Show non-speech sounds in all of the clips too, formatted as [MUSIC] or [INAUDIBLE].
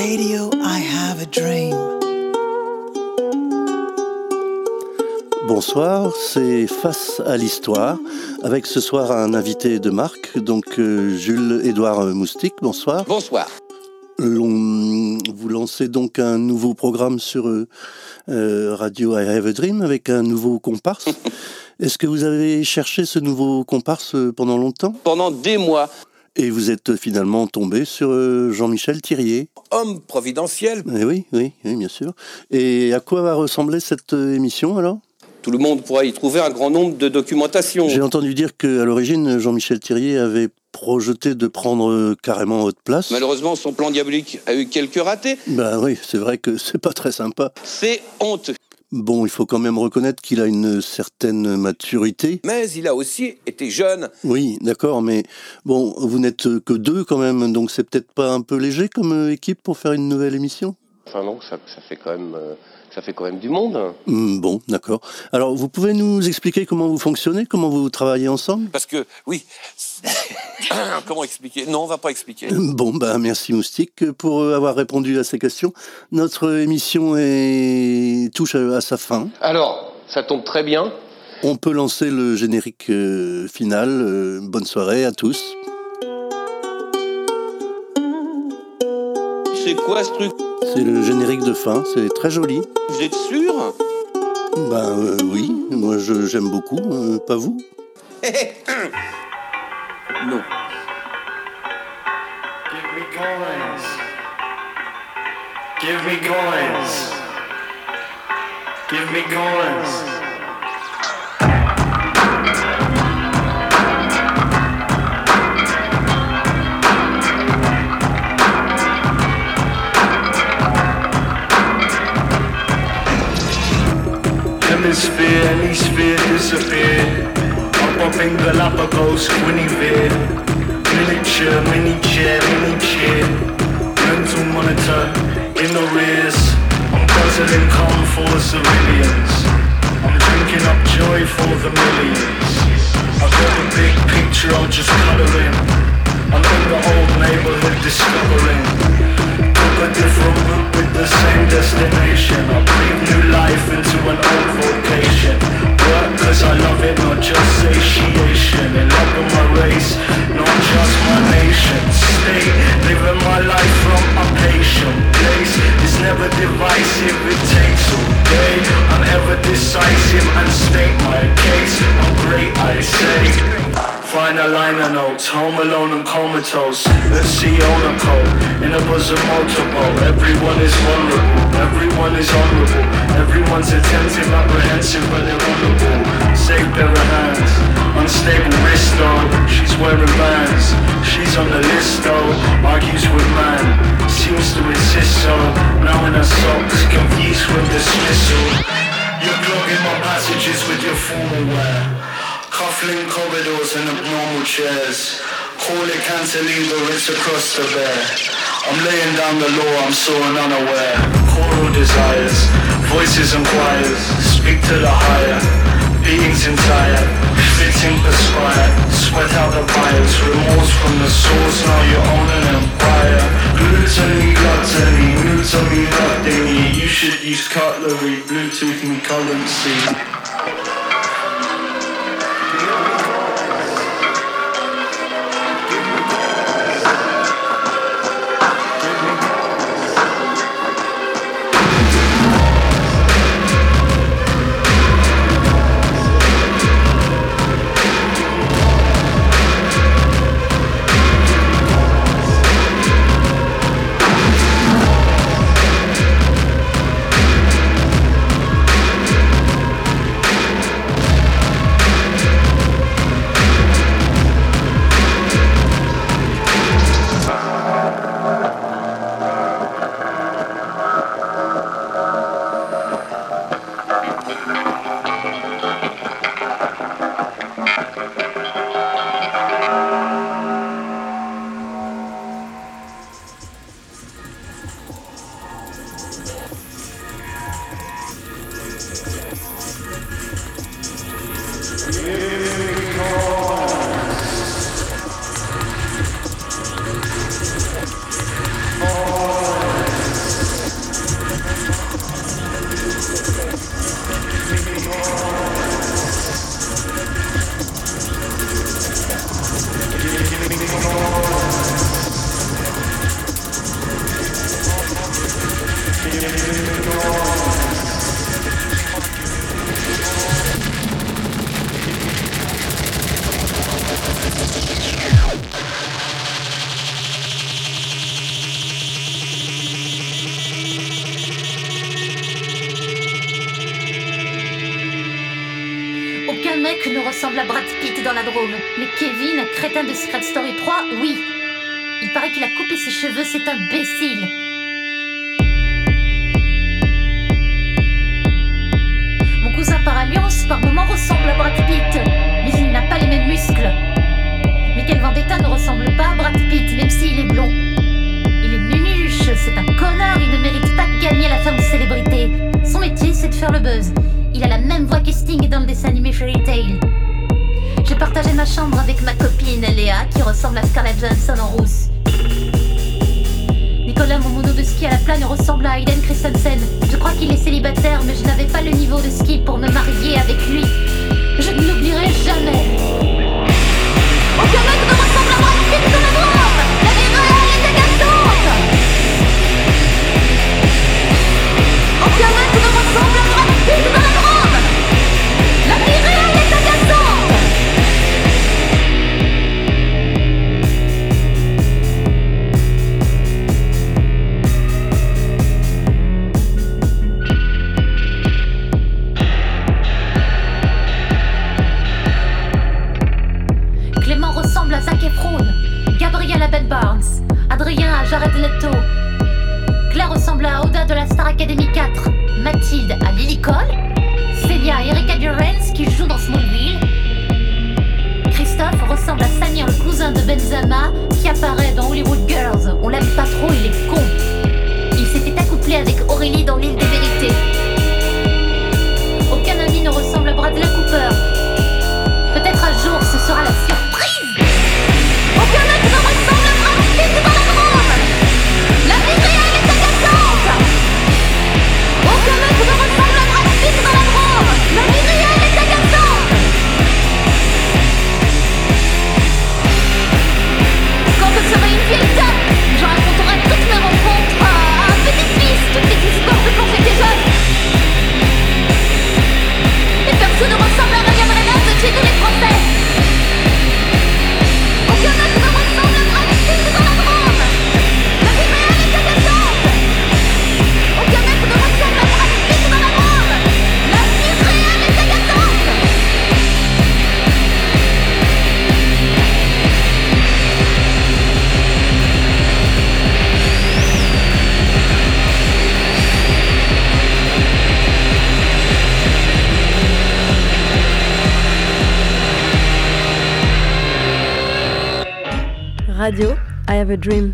radio, I have a dream. Bonsoir, c'est Face à l'Histoire, avec ce soir un invité de marque, donc euh, Jules-Édouard Moustique. Bonsoir. Bonsoir. vous lancez donc un nouveau programme sur euh, euh, Radio I Have a Dream avec un nouveau comparse. [LAUGHS] Est-ce que vous avez cherché ce nouveau comparse pendant longtemps? Pendant des mois. Et vous êtes finalement tombé sur euh, Jean-Michel Thirier. Homme providentiel. Eh oui, oui, oui, bien sûr. Et à quoi va ressembler cette euh, émission alors? Tout le monde pourra y trouver un grand nombre de documentations. J'ai entendu dire qu'à l'origine, Jean-Michel Thirier avait projeté de prendre euh, carrément votre place. Malheureusement, son plan diabolique a eu quelques ratés. Ben oui, c'est vrai que c'est pas très sympa. C'est honteux. Bon, il faut quand même reconnaître qu'il a une certaine maturité. Mais il a aussi été jeune. Oui, d'accord, mais bon, vous n'êtes que deux quand même, donc c'est peut-être pas un peu léger comme équipe pour faire une nouvelle émission? Enfin non, ça, fait quand même... Euh, ça fait quand même du monde. Hmm, bon, d'accord. Alors, vous pouvez nous expliquer comment vous fonctionnez, comment vous travaillez ensemble? Parce que, oui. [COUGHS] comment expliquer? Non, on va pas expliquer. Bon, ben, merci Moustique pour avoir répondu à ces questions. Notre émission est... touche à sa fin. Alors, ça tombe très bien. On peut lancer le générique euh, final. Euh, bonne soirée à tous. C'est quoi ce truc? C'est le générique de fin, c'est très joli. Vous êtes sûr? Ben euh, oui, moi j'aime beaucoup, euh, pas vous? [COUGHS] Non. Give me coins. Give me coins. Give me coins. hemisphere, any sphere disappeared. Up in Galapagos, Guinevere. Miniature, mini chair, mini chair. Mental monitor, in the rears. I'm guzzling calm for the civilians. I'm drinking up joy for the millions. I've got a big picture, I'll just colour in. I'm in the old neighborhood discovering a different route with the same destination I breathe new life into an old vocation cause I love it, not just satiation. In love with my race, not just my nation. Stay living my life from a patient place. It's never divisive, it takes all day. I'm ever decisive and state my case. I'm great, I say Find a liner notes, home alone and comatose. Let's see on a coat, in a bosom motorboat Everyone is vulnerable, everyone is honorable. Everyone's attentive, apprehensive, but they're honorable Safe pair of hands, unstable wrist though. She's wearing bands, she's on the list though. Argues with man, seems to insist so. Now in her socks, confused with dismissal. You're clogging my passages with your formal wear Cuffling corridors and abnormal chairs. Call it cantilever, it's across the bear. I'm laying down the law, I'm so unaware. Choral desires, voices and choirs. Speak to the higher, beings entire. Fitting perspire, sweat out the bias. Remorse from the source, now you own an empire. Gluttony, gluttony, me nothing. You should use cutlery, Bluetooth and currency. Ressemble à Samir, le cousin de Benzema, qui apparaît dans Hollywood Girls. On l'aime pas trop, il est con. Il s'était accouplé avec Aurélie dans l'île des vérités. Aucun ami ne ressemble à Bradley Cooper. Peut-être un jour ce sera la surprise Stop! Radio, I have a dream.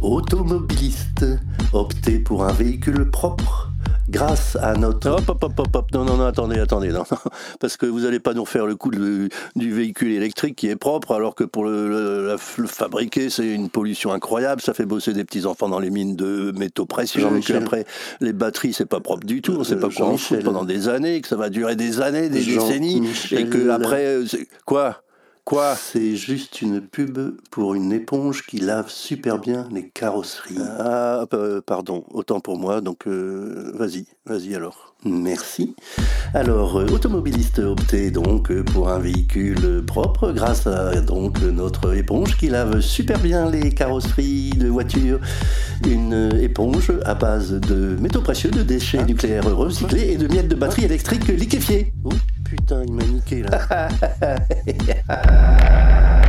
Automobiliste, optez pour un véhicule propre grâce à notre... Hop, hop, hop, hop, hop. Non, non, non, attendez, attendez, non, non. parce que vous n'allez pas nous faire le coup de- du véhicule électrique qui est propre, alors que pour le, le- la- le fabriquer, c'est une pollution incroyable, ça fait bosser des petits-enfants dans les mines de métaux précieux, Jean-Michel. après, les batteries, c'est pas propre du tout, on sait pas quoi en foutre pendant des années, que ça va durer des années, des décennies, et que après, euh, quoi? Quoi C'est juste une pub pour une éponge qui lave super bien les carrosseries. Ah, euh, pardon, autant pour moi, donc euh, vas-y, vas-y alors. Merci. Alors, euh, automobiliste, optez donc pour un véhicule propre grâce à donc notre éponge qui lave super bien les carrosseries de voitures. Une éponge à base de métaux précieux, de déchets nucléaires recyclés et de miettes de batterie électrique liquéfiées. Oh putain, il m'a niqué là. [LAUGHS]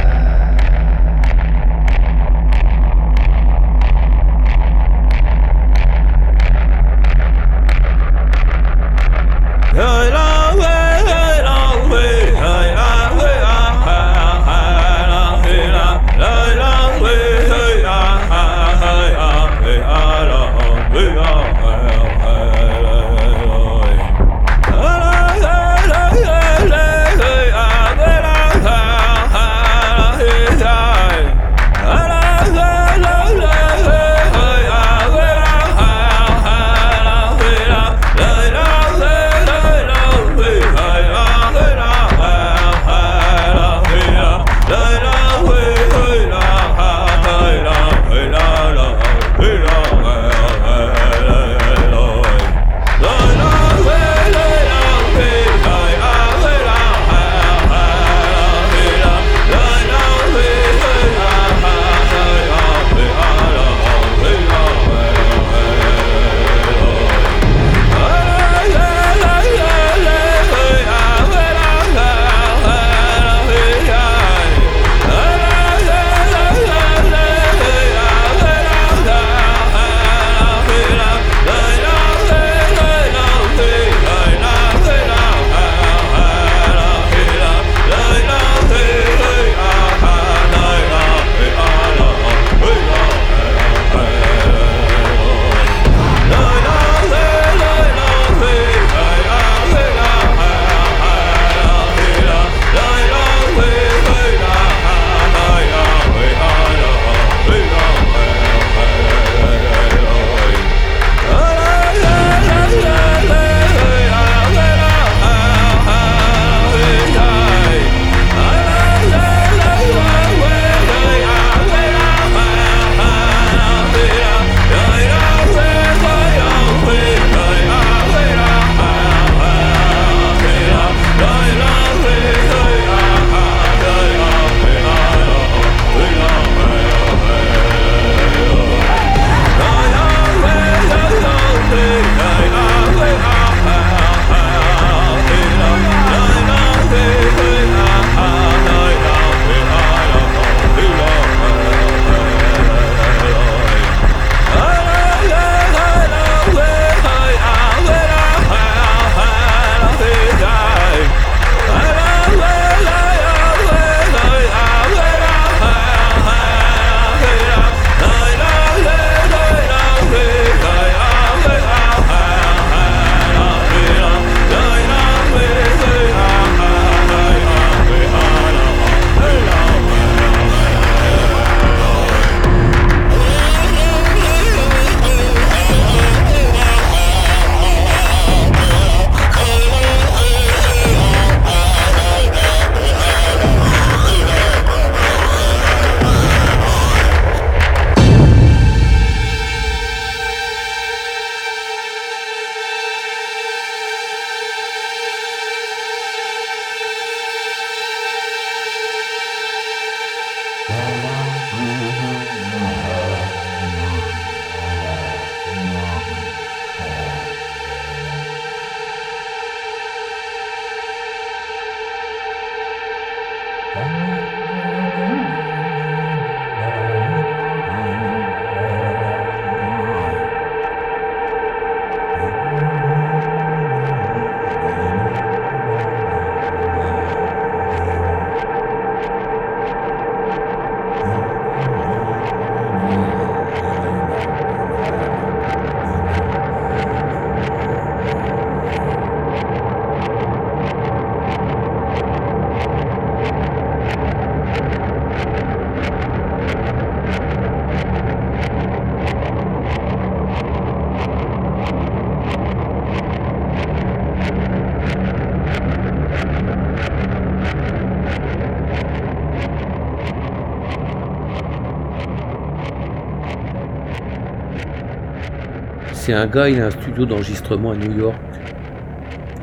Un gars, il a un studio d'enregistrement à New York.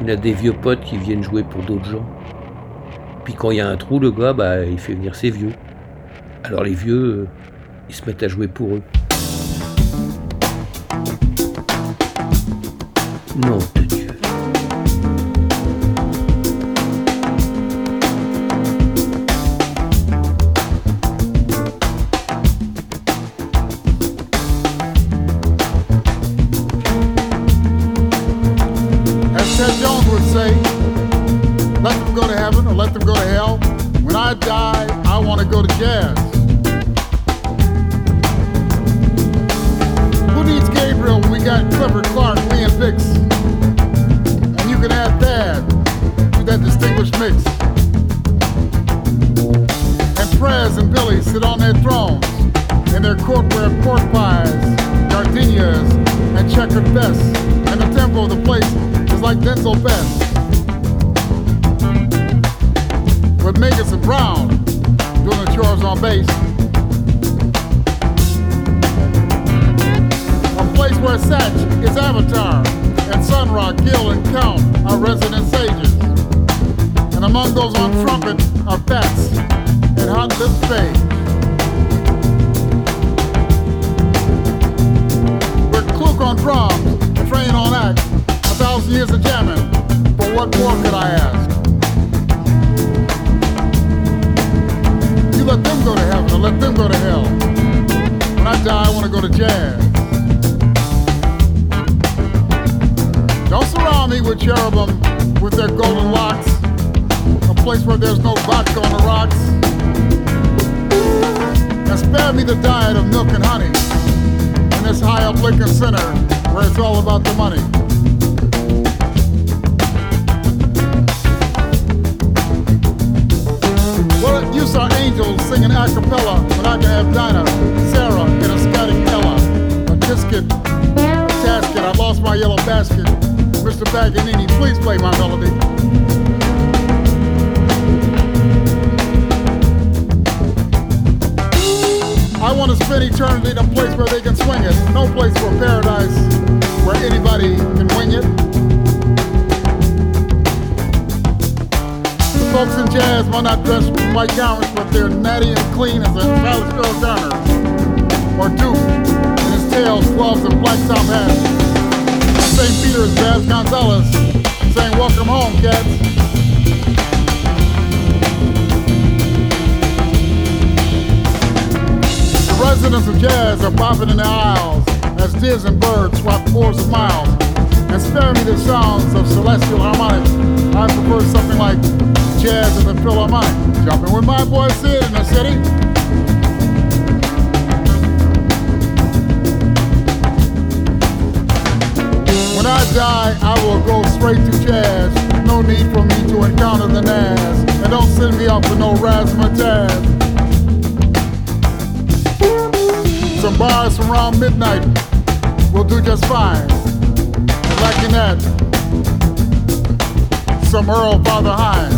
Il a des vieux potes qui viennent jouer pour d'autres gens. Puis quand il y a un trou, le gars, bah, il fait venir ses vieux. Alors les vieux, euh, ils se mettent à jouer pour eux. Non, and black top. St. Peter's Babs Gonzalez saying, Welcome home, cats. The residents of jazz are bopping in the aisles as Diz and Bird swap fours of miles. And spare me the sounds of celestial harmonics. I prefer something like jazz at the Philharmonic. Jumping with my boy Sid in the city. When I die, I will go straight to jazz. No need for me to encounter the Nas. And don't send me off with no razzmatazz. Some bars from around midnight will do just fine. And lacking that, some Earl Father Hines.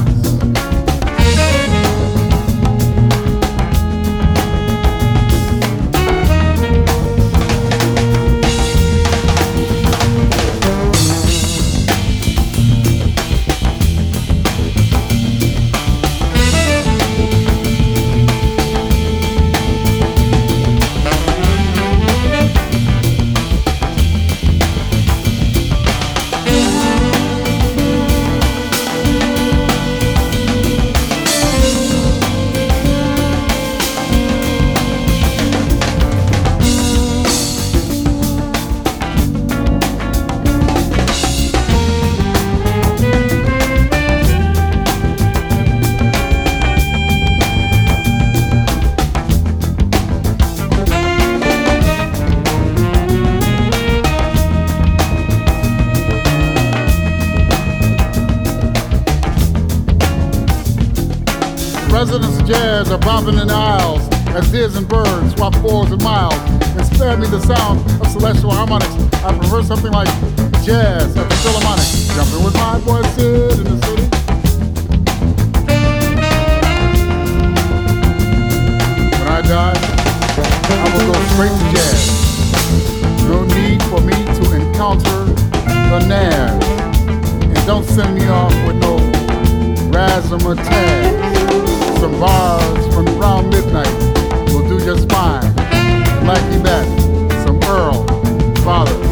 Jazz are bobbing in the aisles as Diz and birds swap fours and miles. And spare me the sound of celestial harmonics. I prefer something like jazz at the Philharmonic. Jumping with my boy Sid in the city. When I die, I will go straight to jazz. No need for me to encounter the Naz. And don't send me off with no razzmatazz. Some bars from around midnight will do just fine. Like that, some Earl, Father,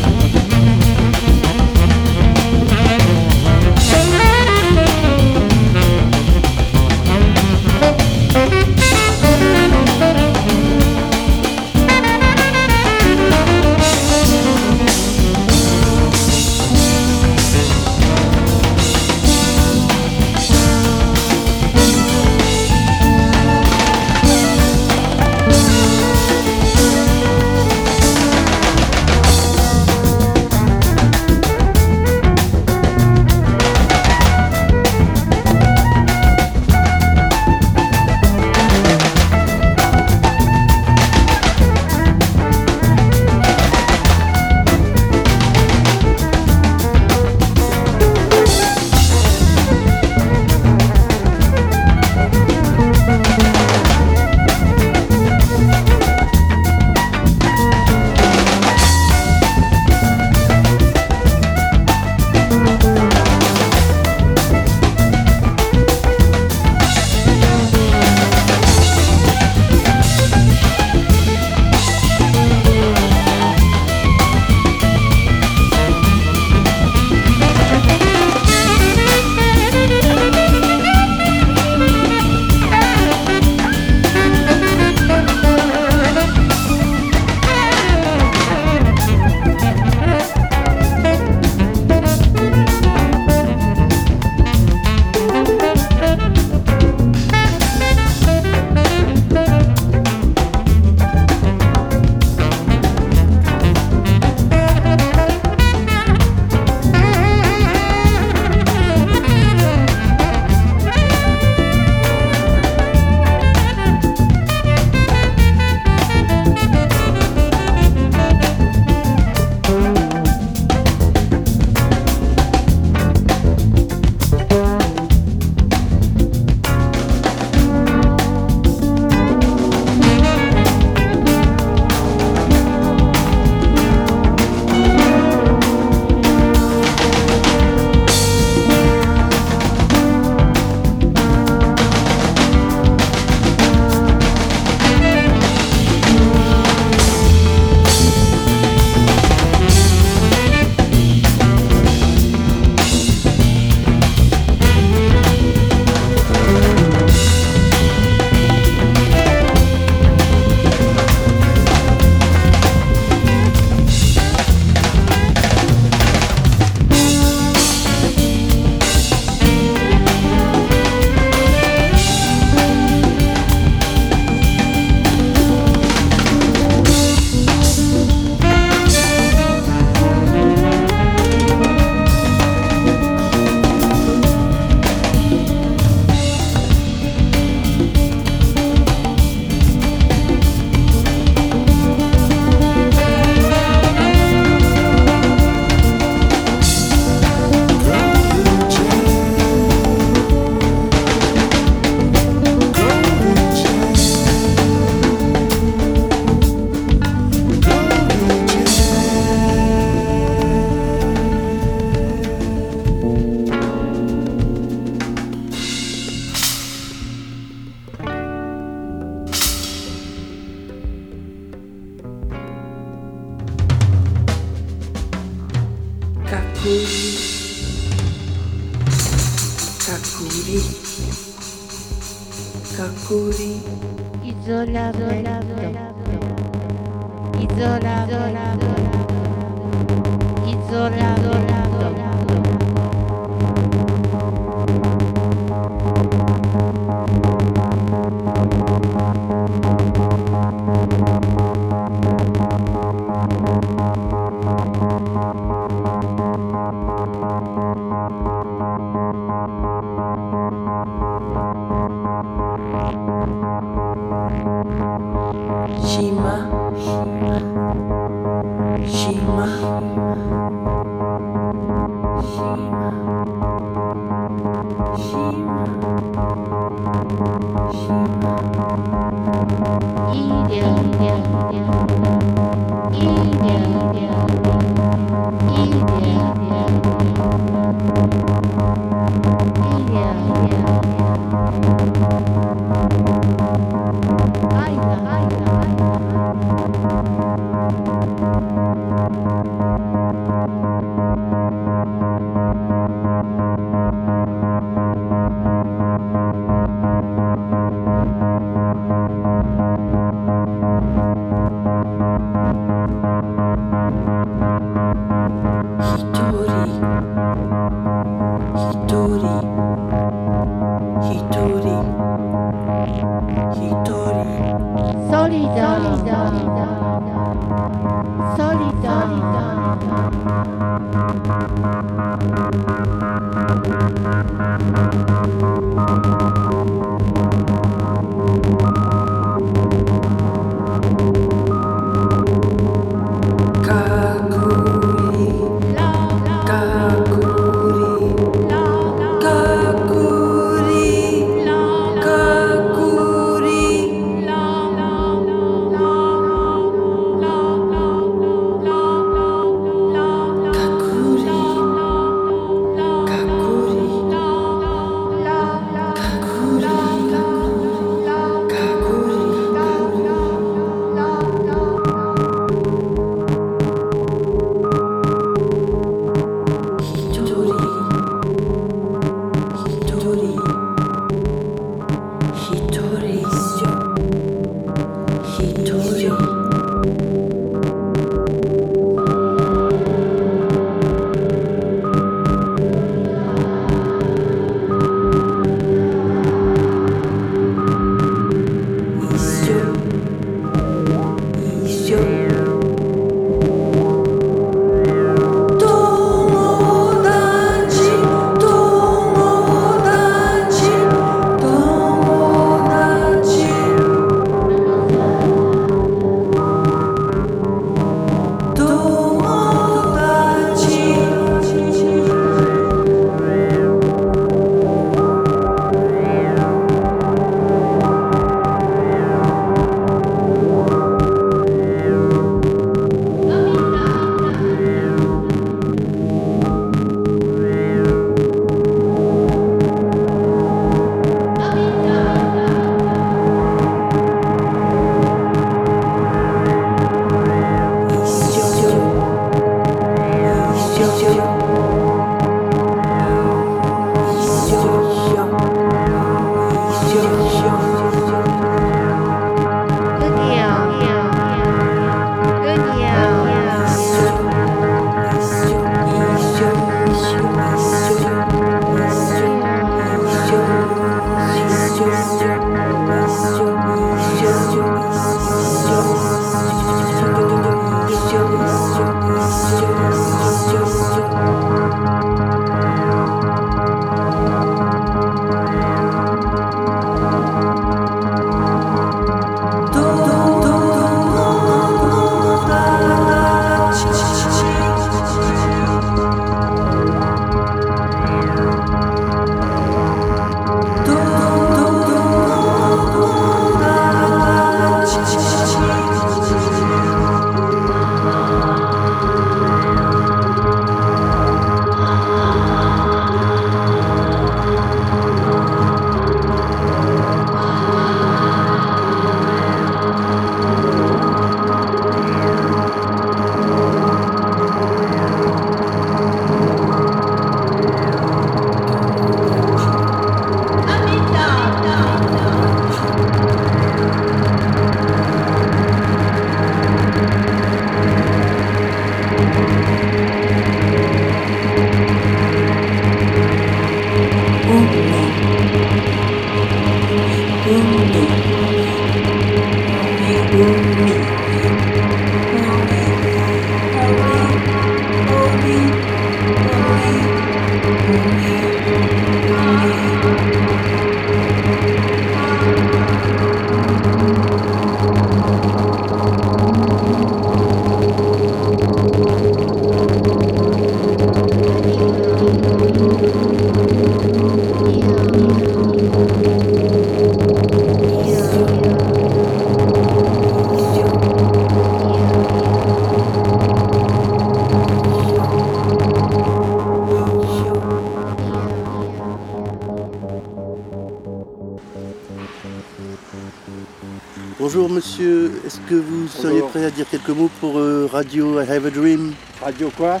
à dire quelques mots pour euh, Radio I Have a Dream Radio quoi?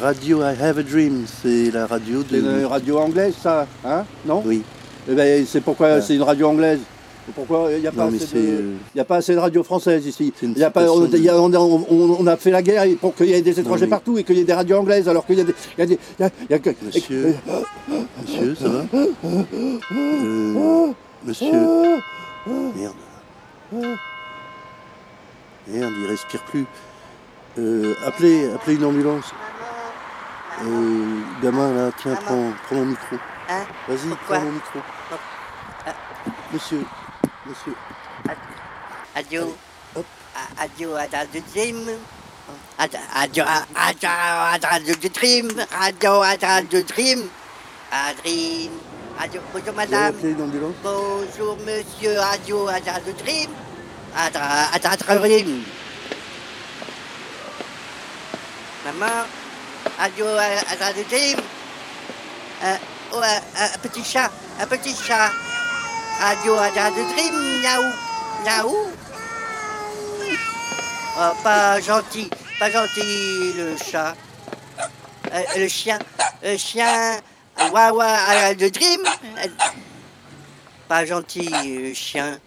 Radio I Have a Dream, c'est la radio C'est de. une radio anglaise, ça Hein? Non? Oui. Eh ben, c'est pourquoi Ah. c'est une radio anglaise. Pourquoi il n'y a, pas Non, assez c'est, de- y a pas assez de radio française ici y a pas, on, y a- on, a- on- on a fait la guerre pour qu'il y ait des étrangers mais- partout et qu'il y ait des radios anglaises alors qu'il y a des... y a des- y a- Monsieur. Monsieur, ça va? Euh, Monsieur. Plus. Euh, appelez, appelez une ambulance. Euh, gamin, là, tiens, prends, prends mon micro. Hein Vas-y, prends mon micro. Monsieur, monsieur. Radio. A- Radio Radio Dream. Ad- Radio Radio Radio Dream. Radio Radio Dream. Radio. Bonjour madame. Bonjour monsieur. Radio Radio Radio Dream. Maman. Radio Radio Dream. Euh, oh, un, un petit chat. Un petit chat. Radio Radio Dream. Miaou. Miaou. Oh, pas gentil, pas gentil le chat. Euh, le chien, le chien, Wawa de Dream. Pas gentil le chien.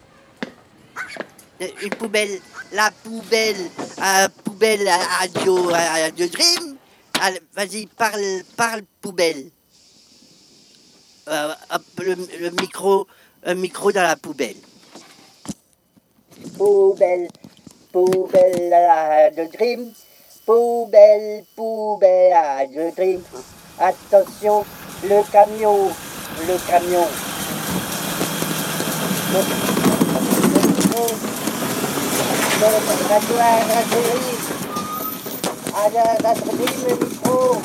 Euh, Une poubelle, la poubelle, euh, poubelle à radio de Dream. Vas-y, parle, parle poubelle. Euh, le, micro, un micro dans la poubelle. Poubelle, poubelle à de Dream. Poubelle, poubelle à de Dream. Attention, le camion, le camion. Rajuan, rajui. Ada tas kecil milikku.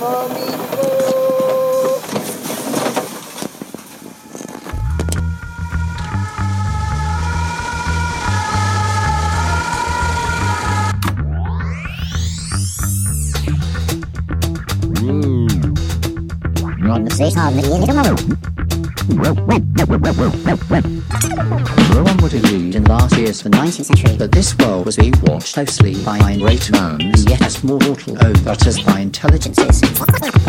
Milikku. Ron the face on the end. One would illude in last year's of the 19th century that this world was being watched closely by great man, and yet as mortal overtures by intelligences.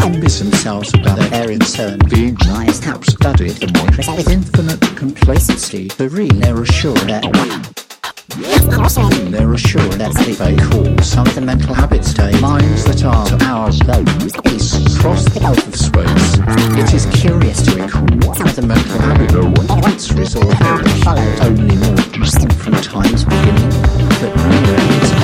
Envious themselves about their area concern being giants have studied the monstrous with infinite complacency. Serene, they're assured that they're assured that they call some of the mental habits minds that are to ours peace across the gulf of space. It is curious to recall of the mental habits once resolved followed only more distant from time's beginning, but really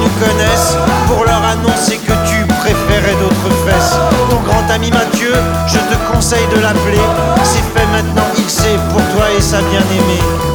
nous connaissent pour leur annoncer que tu préférais d'autres fesses. Ton grand ami Mathieu, je te conseille de l'appeler. C'est fait maintenant, il sait pour toi et sa bien-aimée.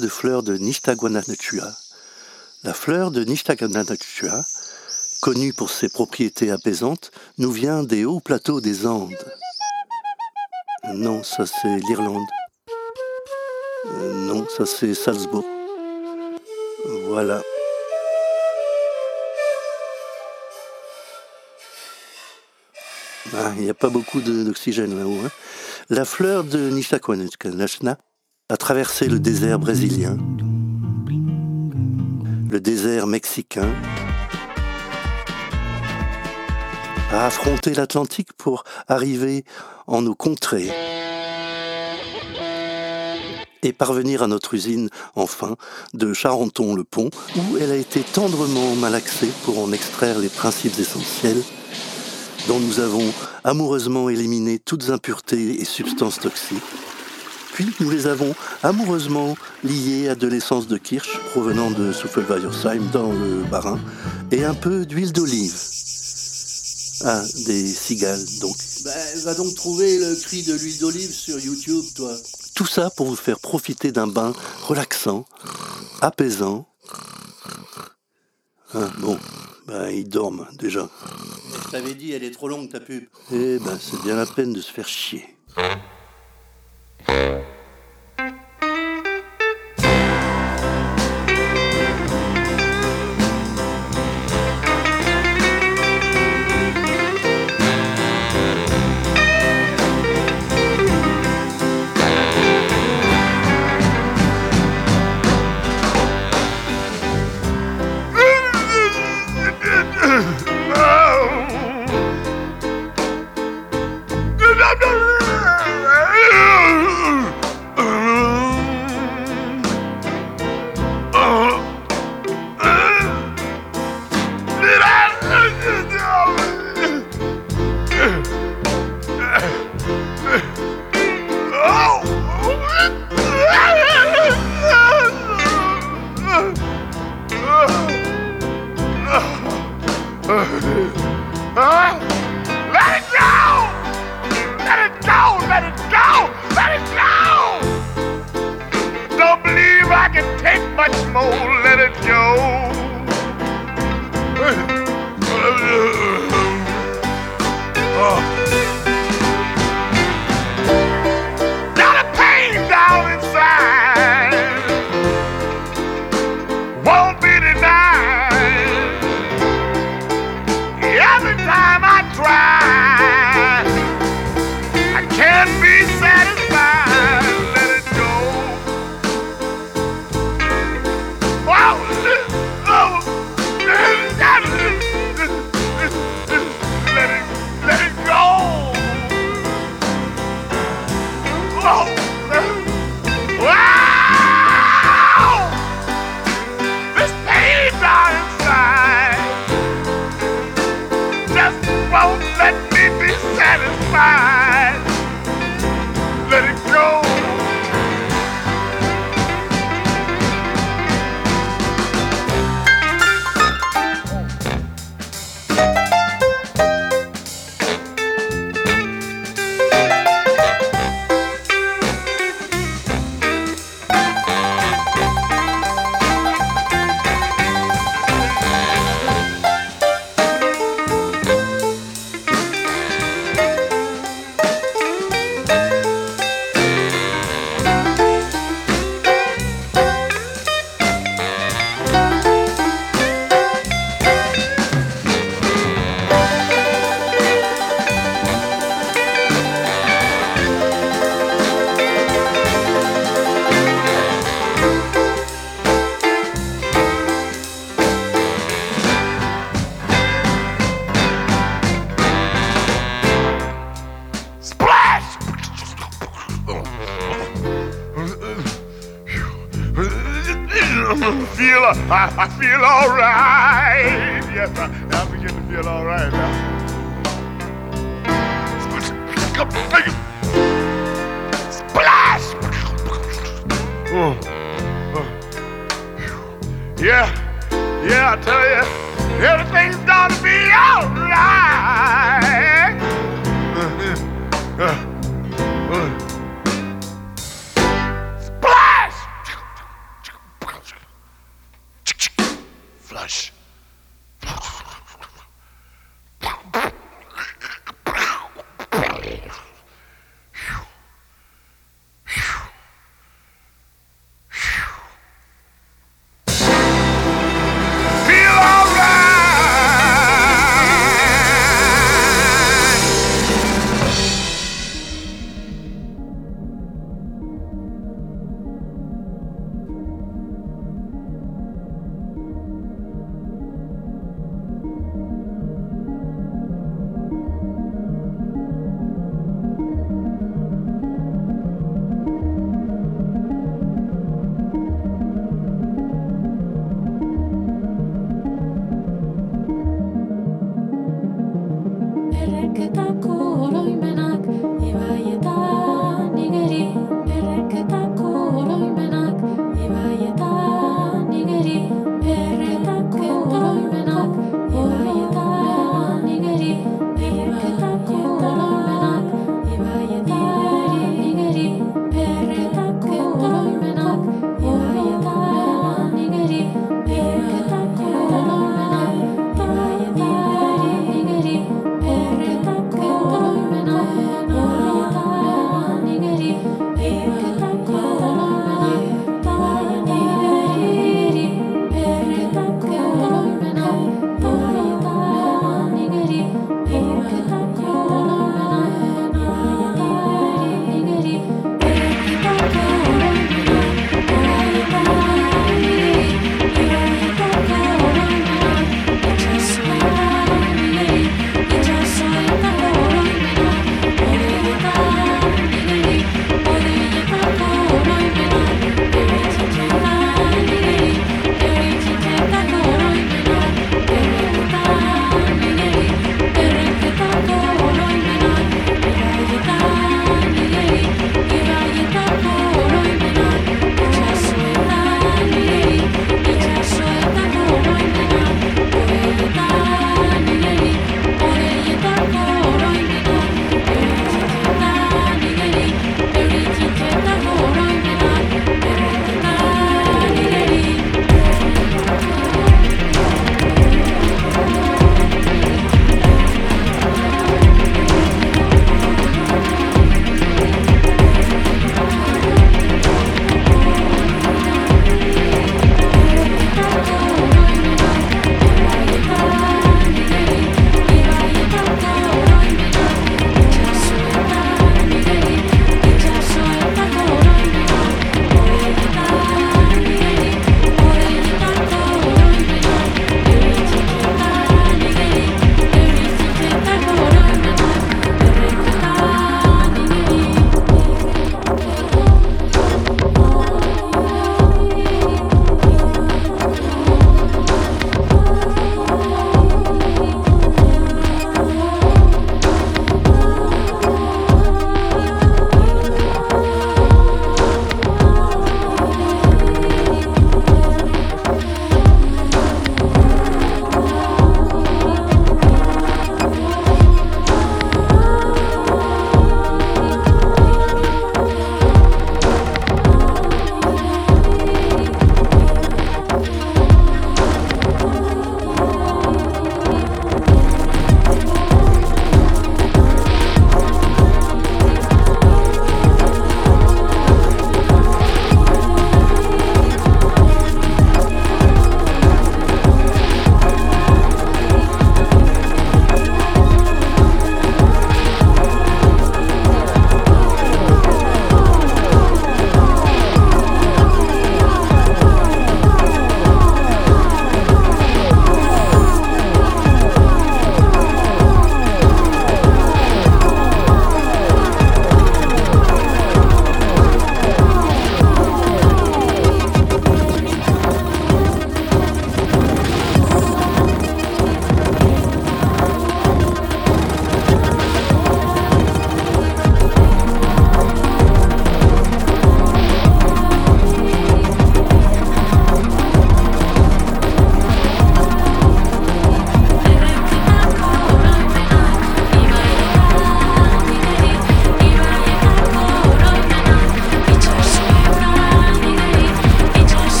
De fleurs de Nishtaguanachua. La fleur de Nishtaguanachua, connue pour ses propriétés apaisantes, nous vient des hauts plateaux des Andes. Non, ça c'est l'Irlande. Euh, non, ça c'est Salzbourg. Voilà. Ah, il n'y a pas beaucoup d'oxygène là-haut. hein. La fleur de Nishtaquanachna a traversé le désert brésilien, le désert mexicain, a affronté l'Atlantique pour arriver en nos contrées et parvenir à notre usine, enfin, de Charenton-le-Pont, où elle a été tendrement malaxée pour en extraire les principes essentiels dont nous avons amoureusement éliminé toutes impuretés et substances toxiques. Puis nous les avons amoureusement liés à de l'essence de kirsch provenant de Souffel-Weiersheim dans le Bas-Rhin et un peu d'huile d'olive. Ah, des cigales donc. Bah, va donc trouver le cri de l'huile d'olive sur YouTube, toi. Tout ça pour vous faire profiter d'un bain relaxant, apaisant. Ah, bon, bah, ils dorment déjà. Je t'avais dit, elle est trop longue ta pub. Eh ben, c'est bien la peine de se faire chier.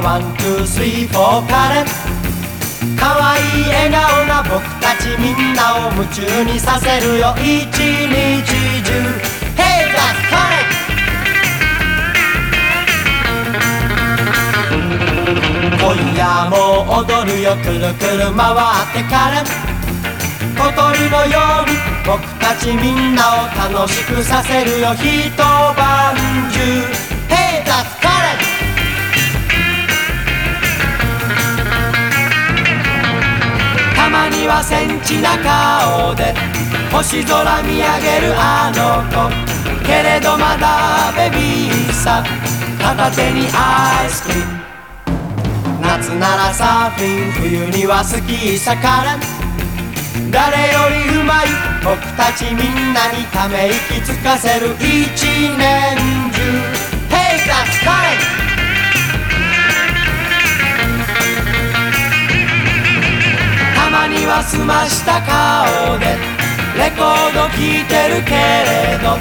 ワン・ツー・スリー・フォーから可愛い笑顔が僕たちみんなを夢中にさせるよ。一日中 Hey that's correct! 今夜も踊るよくるくる回ってから。小鳥のように僕たちみんなを楽しくさせるよ。一晩中。まにはセンチな顔で星空見上げるあの子。けれどまだベビーさ。片手にアイスクリーム。夏ならサーフィン冬にはスキーさから誰よりうまい僕たちみんなにため息つかせる一年中。Hey that's correct! には澄ました顔で。レコード聴いてるけれど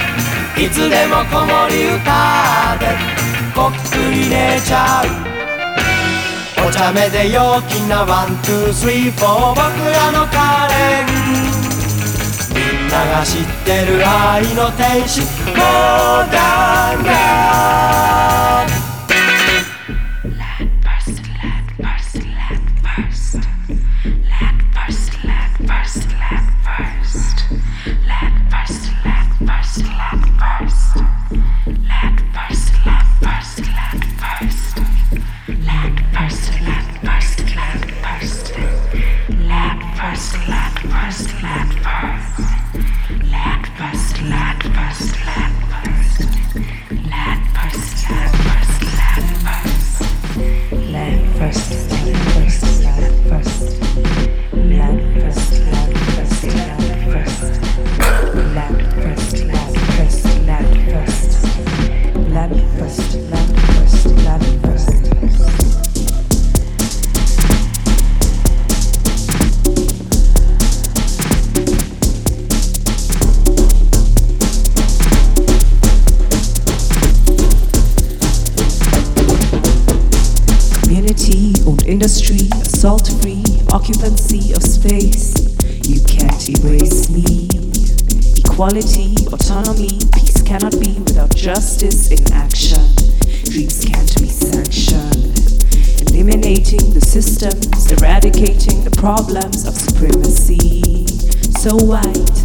いつでも子守歌で。こっくり寝ちゃう。落茶目で陽気なワン、ツー、スリー、フォー僕らのカレン。みんなが知ってる愛の天使モーダン Equality, autonomy, peace cannot be without justice in action. Dreams can't be sanctioned. Eliminating the systems, eradicating the problems of supremacy. So white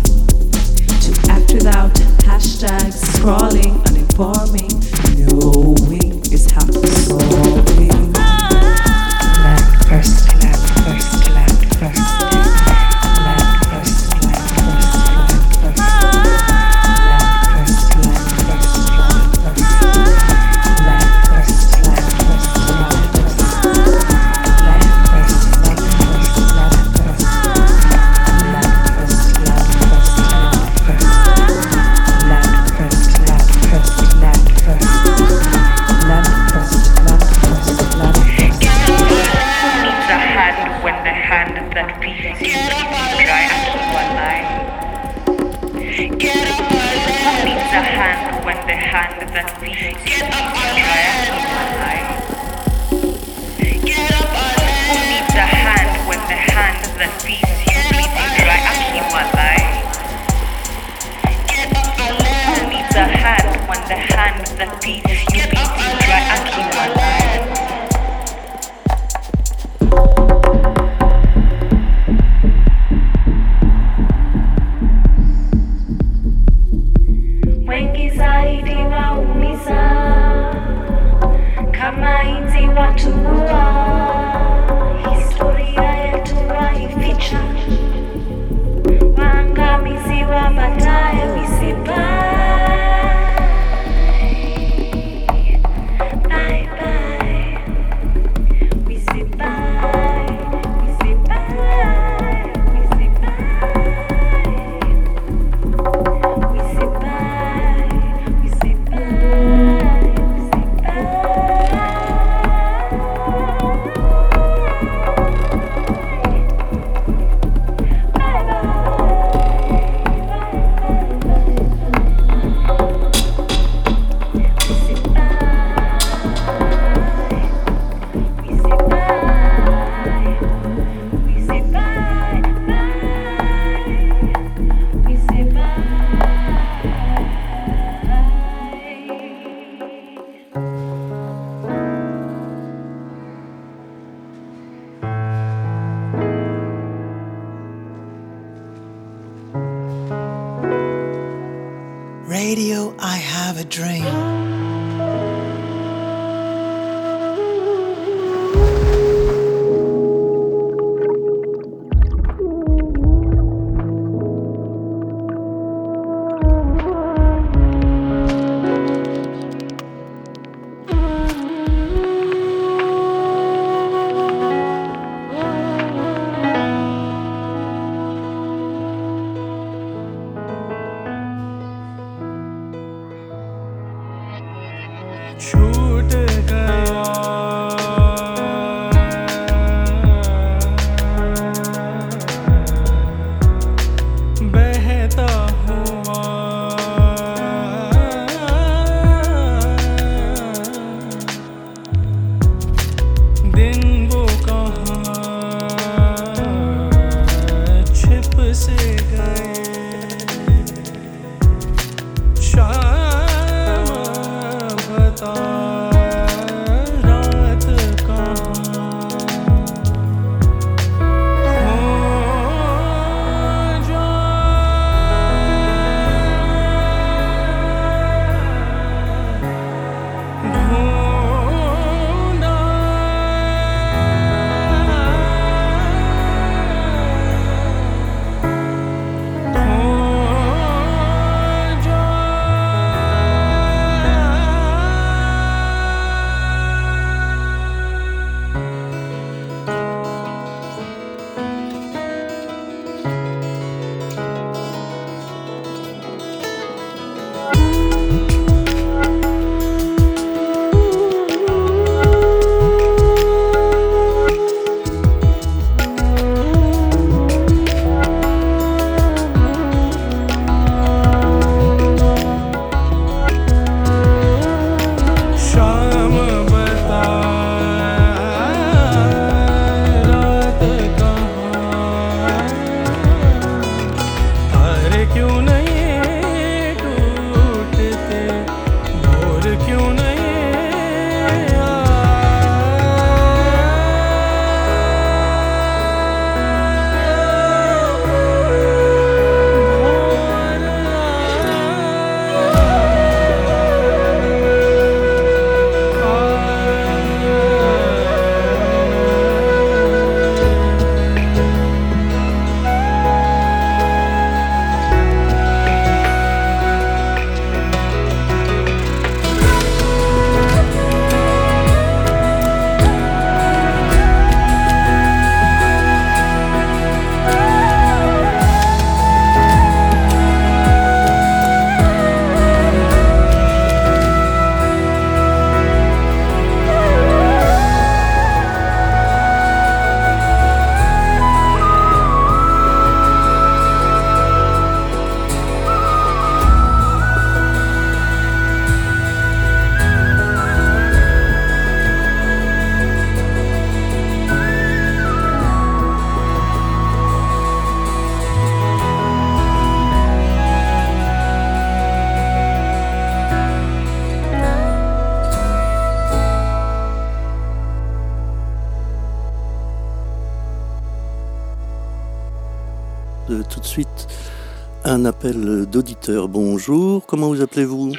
appel d'auditeur. Bonjour, comment vous appelez-vous?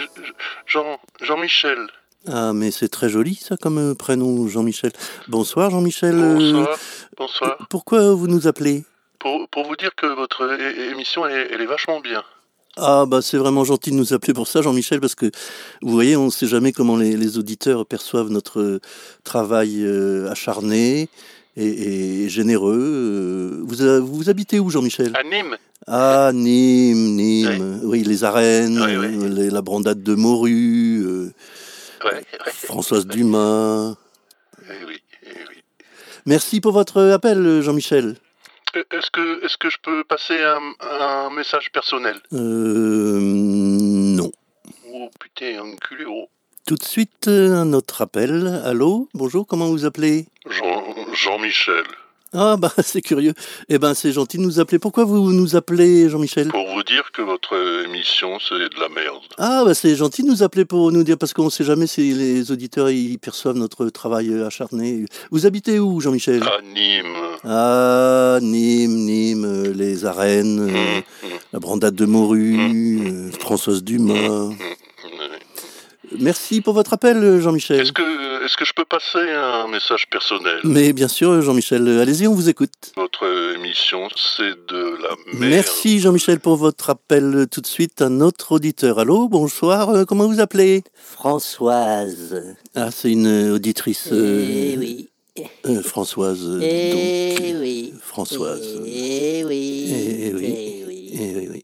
Jean, Jean-Michel. Ah, mais c'est très joli ça comme euh, prénom, Jean-Michel. Bonsoir, Jean-Michel. Euh, Bonsoir. Bonsoir. Pourquoi vous nous appelez? Pour, pour vous dire que votre émission, elle est, elle est vachement bien. Ah bah c'est vraiment gentil de nous appeler pour ça, Jean-Michel, parce que vous voyez, on ne sait jamais comment les, les auditeurs perçoivent notre travail euh, acharné et, et généreux. Vous, vous habitez où, Jean-Michel? À Nîmes Ah, Nîmes, Nîmes. Oui, les arènes, euh, les- la brandade de morue, euh. Françoise Dumas. Eh oui, eh oui. Merci pour votre appel, Jean-Michel. Euh, Est-ce que, je peux passer un, un message personnel? Euh, non. Oh putain, enculé, oh. Tout de suite, un autre appel. Allô Bonjour, comment vous appelez? Jean, Jean-Michel. Ah bah [LAUGHS] c'est curieux. Eh ben c'est gentil de nous appeler. Pourquoi vous nous appelez Jean-Michel? Pour vous dire que votre émission, c'est de la merde. Ah bah c'est gentil de nous appeler pour nous dire parce qu'on ne sait jamais si les auditeurs ils perçoivent notre travail euh, acharné. Vous habitez où Jean-Michel? À Nîmes. Ah Nîmes, Nîmes, les arènes, euh, la brandade de morue, euh, Françoise Dumas. Merci pour votre appel Jean-Michel. Est-ce que, est-ce que je peux passer un message personnel? Mais bien sûr Jean-Michel, euh, allez-y on vous écoute. Votre émission, c'est de la merde. Merci Jean-Michel pour votre appel. Tout de suite, un autre auditeur. Allô, bonsoir, euh, comment vous appelez? Françoise. Ah, c'est une euh, auditrice. euh, Eh oui. euh, Françoise. euh, Eh donc, oui. Françoise. Eh oui. Eh oui. Eh oui. Eh oui,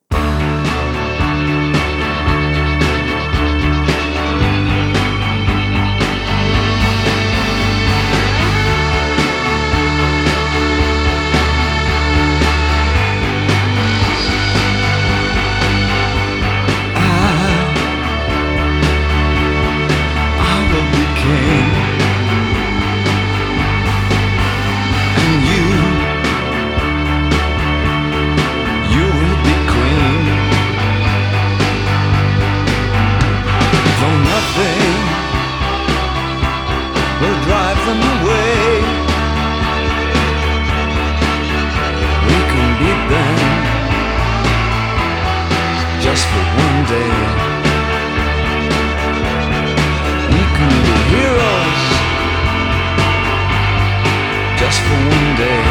one day.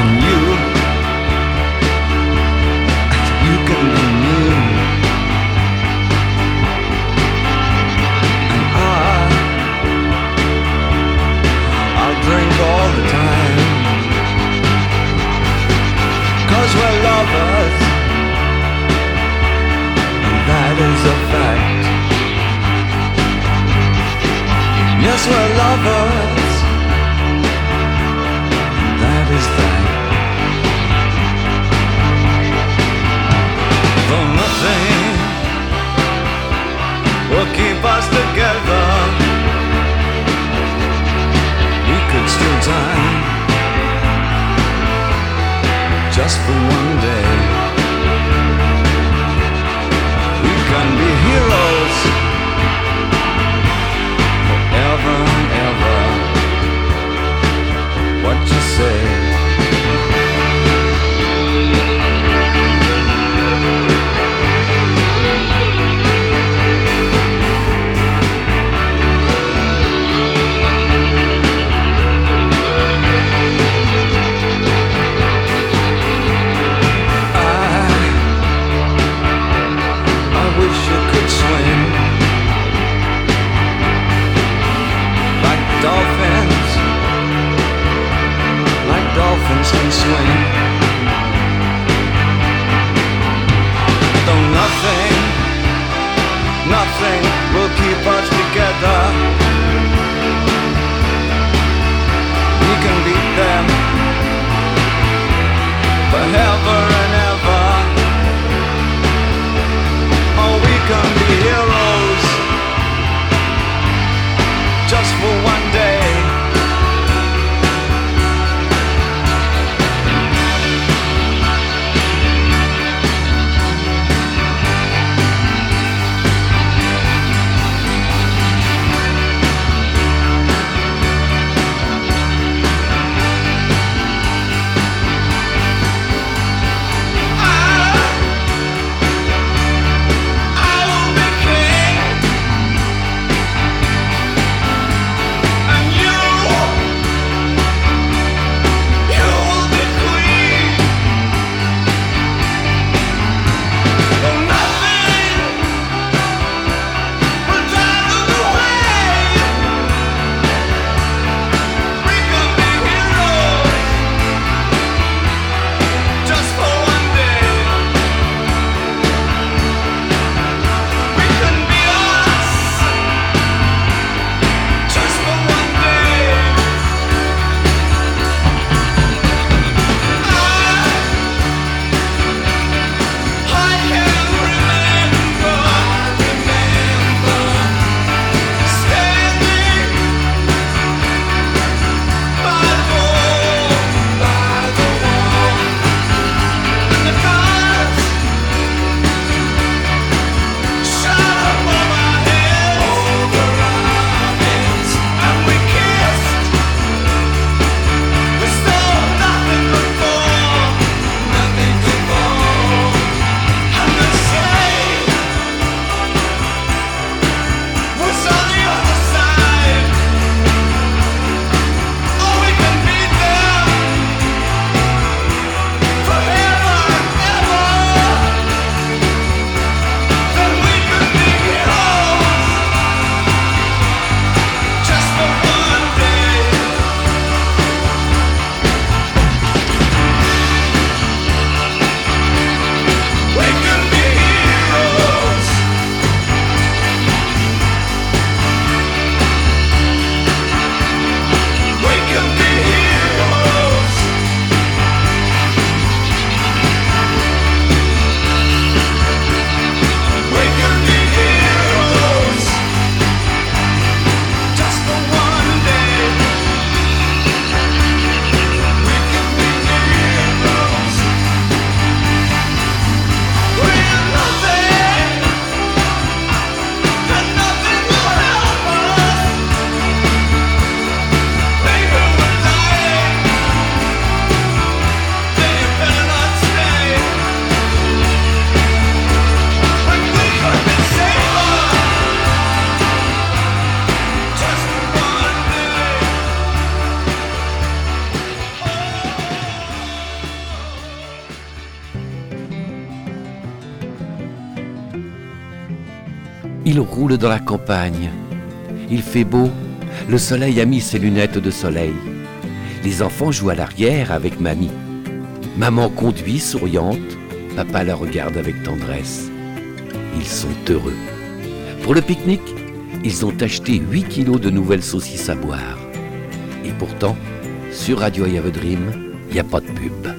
And you, you can be me. And I, I'll drink all the we're lovers And that is Yes, we're lovers. That is that. Though nothing will keep us together, we could steal time just for one day. Say? Can swim. Though nothing, nothing will keep us together. We can beat them forever and ever. Oh, we can be heroes dans la campagne. Il fait beau. Le soleil a mis ses lunettes de soleil. Les enfants jouent à l'arrière avec mamie. Maman conduit souriante. Papa la regarde avec tendresse. Ils sont heureux. Pour le pique-nique, ils ont acheté 8 kilos de nouvelles saucisses à boire. Et pourtant, sur Radio a Dream, il n'y a pas de pub.